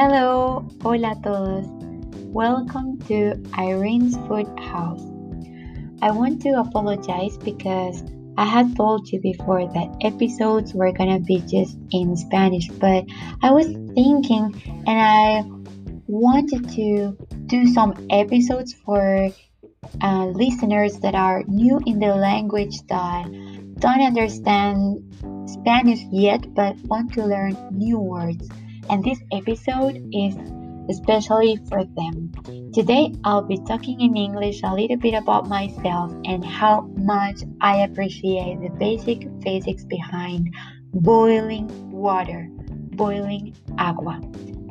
Hello, hola a todos. Welcome to Irene's Food House. I want to apologize because I had told you before that episodes were gonna be just in Spanish, but I was thinking and I wanted to do some episodes for uh, listeners that are new in the language that don't understand Spanish yet but want to learn new words. And this episode is especially for them. Today, I'll be talking in English a little bit about myself and how much I appreciate the basic physics behind boiling water, boiling agua.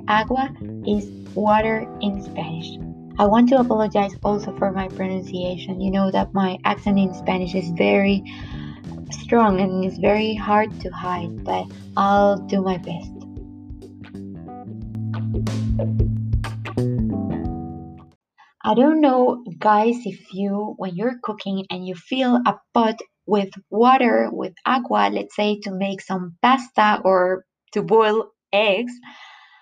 Agua is water in Spanish. I want to apologize also for my pronunciation. You know that my accent in Spanish is very strong and it's very hard to hide, but I'll do my best. I don't know, guys, if you, when you're cooking and you fill a pot with water, with agua, let's say to make some pasta or to boil eggs,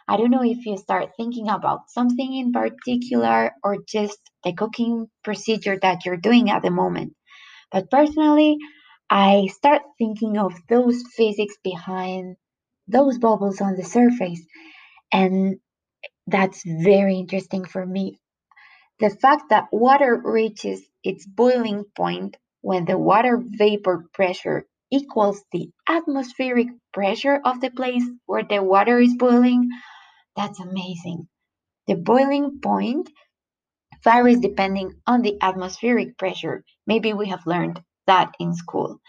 I don't know if you start thinking about something in particular or just the cooking procedure that you're doing at the moment. But personally, I start thinking of those physics behind those bubbles on the surface. And that's very interesting for me. The fact that water reaches its boiling point when the water vapor pressure equals the atmospheric pressure of the place where the water is boiling that's amazing. The boiling point varies depending on the atmospheric pressure. Maybe we have learned that in school.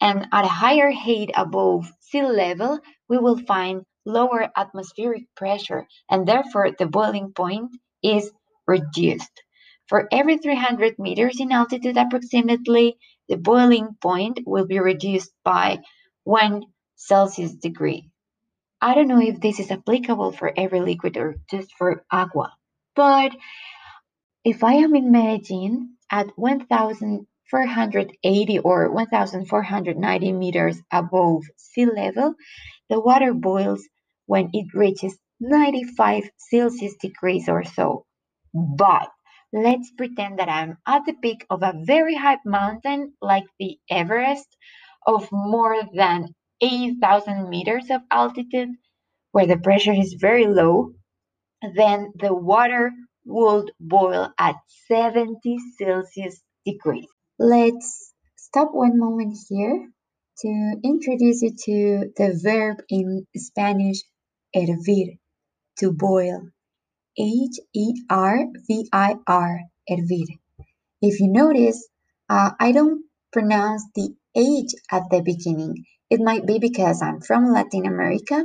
And at a higher height above sea level, we will find lower atmospheric pressure, and therefore the boiling point is reduced. For every 300 meters in altitude approximately, the boiling point will be reduced by 1 Celsius degree. I don't know if this is applicable for every liquid or just for agua, but if I am in Medellin at 1,480 or 1,490 meters above sea level, the water boils when it reaches 95 Celsius degrees or so. But let's pretend that I'm at the peak of a very high mountain like the Everest of more than 8,000 meters of altitude, where the pressure is very low, then the water would boil at 70 Celsius degrees. Let's stop one moment here to introduce you to the verb in Spanish hervir, to boil. H E R V I R, hervir. If you notice, uh, I don't pronounce the H at the beginning. It might be because I'm from Latin America,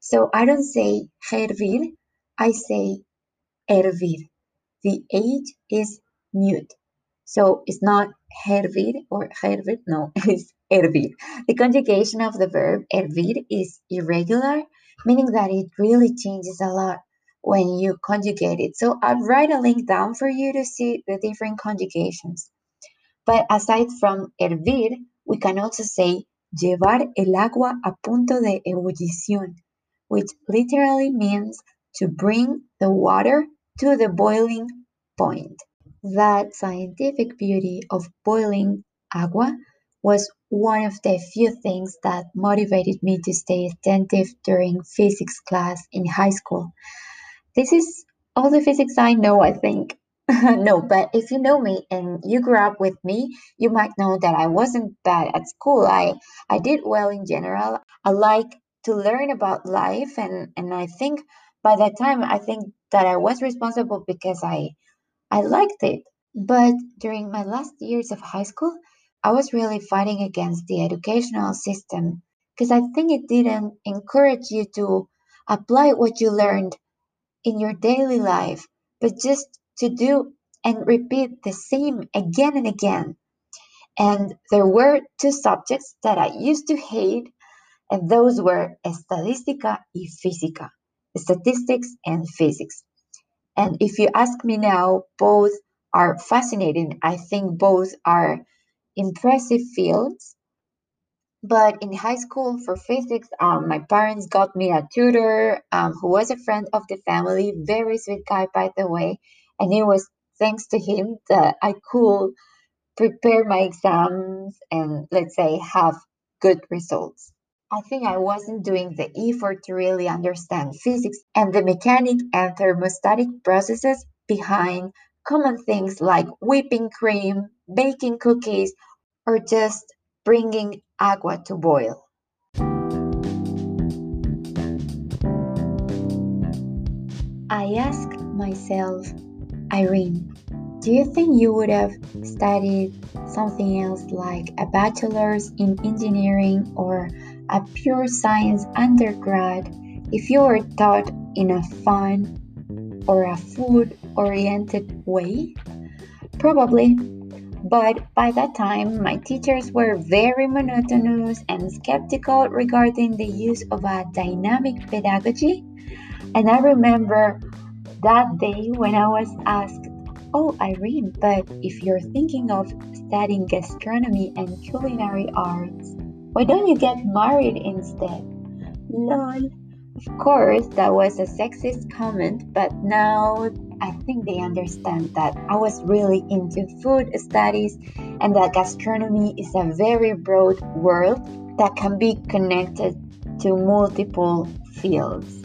so I don't say hervir, I say hervir. The H is mute. So it's not hervir or hervir, no, it's hervir. The conjugation of the verb hervir is irregular, meaning that it really changes a lot when you conjugate it. So I'll write a link down for you to see the different conjugations. But aside from hervir, we can also say llevar el agua a punto de ebullición, which literally means to bring the water to the boiling point. That scientific beauty of boiling agua was one of the few things that motivated me to stay attentive during physics class in high school. This is all the physics I know, I think. no, but if you know me and you grew up with me, you might know that I wasn't bad at school. I I did well in general. I like to learn about life and and I think by that time I think that I was responsible because I I liked it. But during my last years of high school, I was really fighting against the educational system because I think it didn't encourage you to apply what you learned in your daily life, but just to do and repeat the same again and again. And there were two subjects that I used to hate, and those were estadística y física, statistics and physics. And if you ask me now, both are fascinating. I think both are impressive fields. But in high school for physics, um, my parents got me a tutor um, who was a friend of the family, very sweet guy, by the way. And it was thanks to him that I could prepare my exams and, let's say, have good results. I think I wasn't doing the effort to really understand physics and the mechanic and thermostatic processes behind common things like whipping cream, baking cookies, or just bringing agua to boil. I ask myself, Irene, do you think you would have studied something else like a bachelor's in engineering or a pure science undergrad if you were taught in a fun or a food oriented way? Probably, but by that time, my teachers were very monotonous and skeptical regarding the use of a dynamic pedagogy. And I remember that day when I was asked, Oh, Irene, but if you're thinking of studying gastronomy and culinary arts, why don't you get married instead? Lol. Of course, that was a sexist comment, but now I think they understand that I was really into food studies and that gastronomy is a very broad world that can be connected to multiple fields.